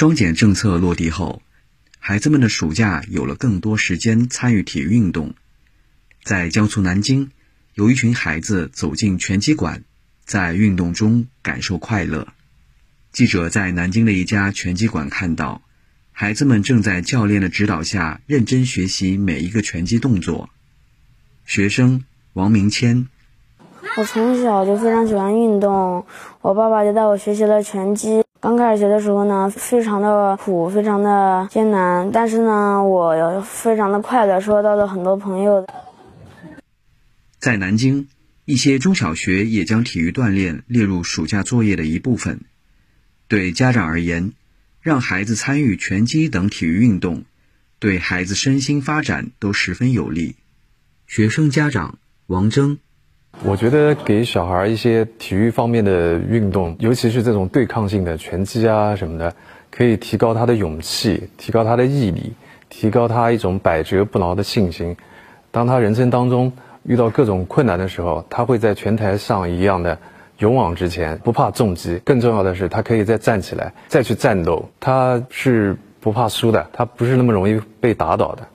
双减政策落地后，孩子们的暑假有了更多时间参与体育运动。在江苏南京，有一群孩子走进拳击馆，在运动中感受快乐。记者在南京的一家拳击馆看到，孩子们正在教练的指导下认真学习每一个拳击动作。学生王明谦，我从小就非常喜欢运动，我爸爸就带我学习了拳击。刚开始学的时候呢，非常的苦，非常的艰难，但是呢，我非常的快乐，收到了很多朋友。在南京，一些中小学也将体育锻炼列入暑假作业的一部分。对家长而言，让孩子参与拳击等体育运动，对孩子身心发展都十分有利。学生家长王征。我觉得给小孩一些体育方面的运动，尤其是这种对抗性的拳击啊什么的，可以提高他的勇气，提高他的毅力，提高他一种百折不挠的信心。当他人生当中遇到各种困难的时候，他会在拳台上一样的勇往直前，不怕重击。更重要的是，他可以再站起来，再去战斗。他是不怕输的，他不是那么容易被打倒的。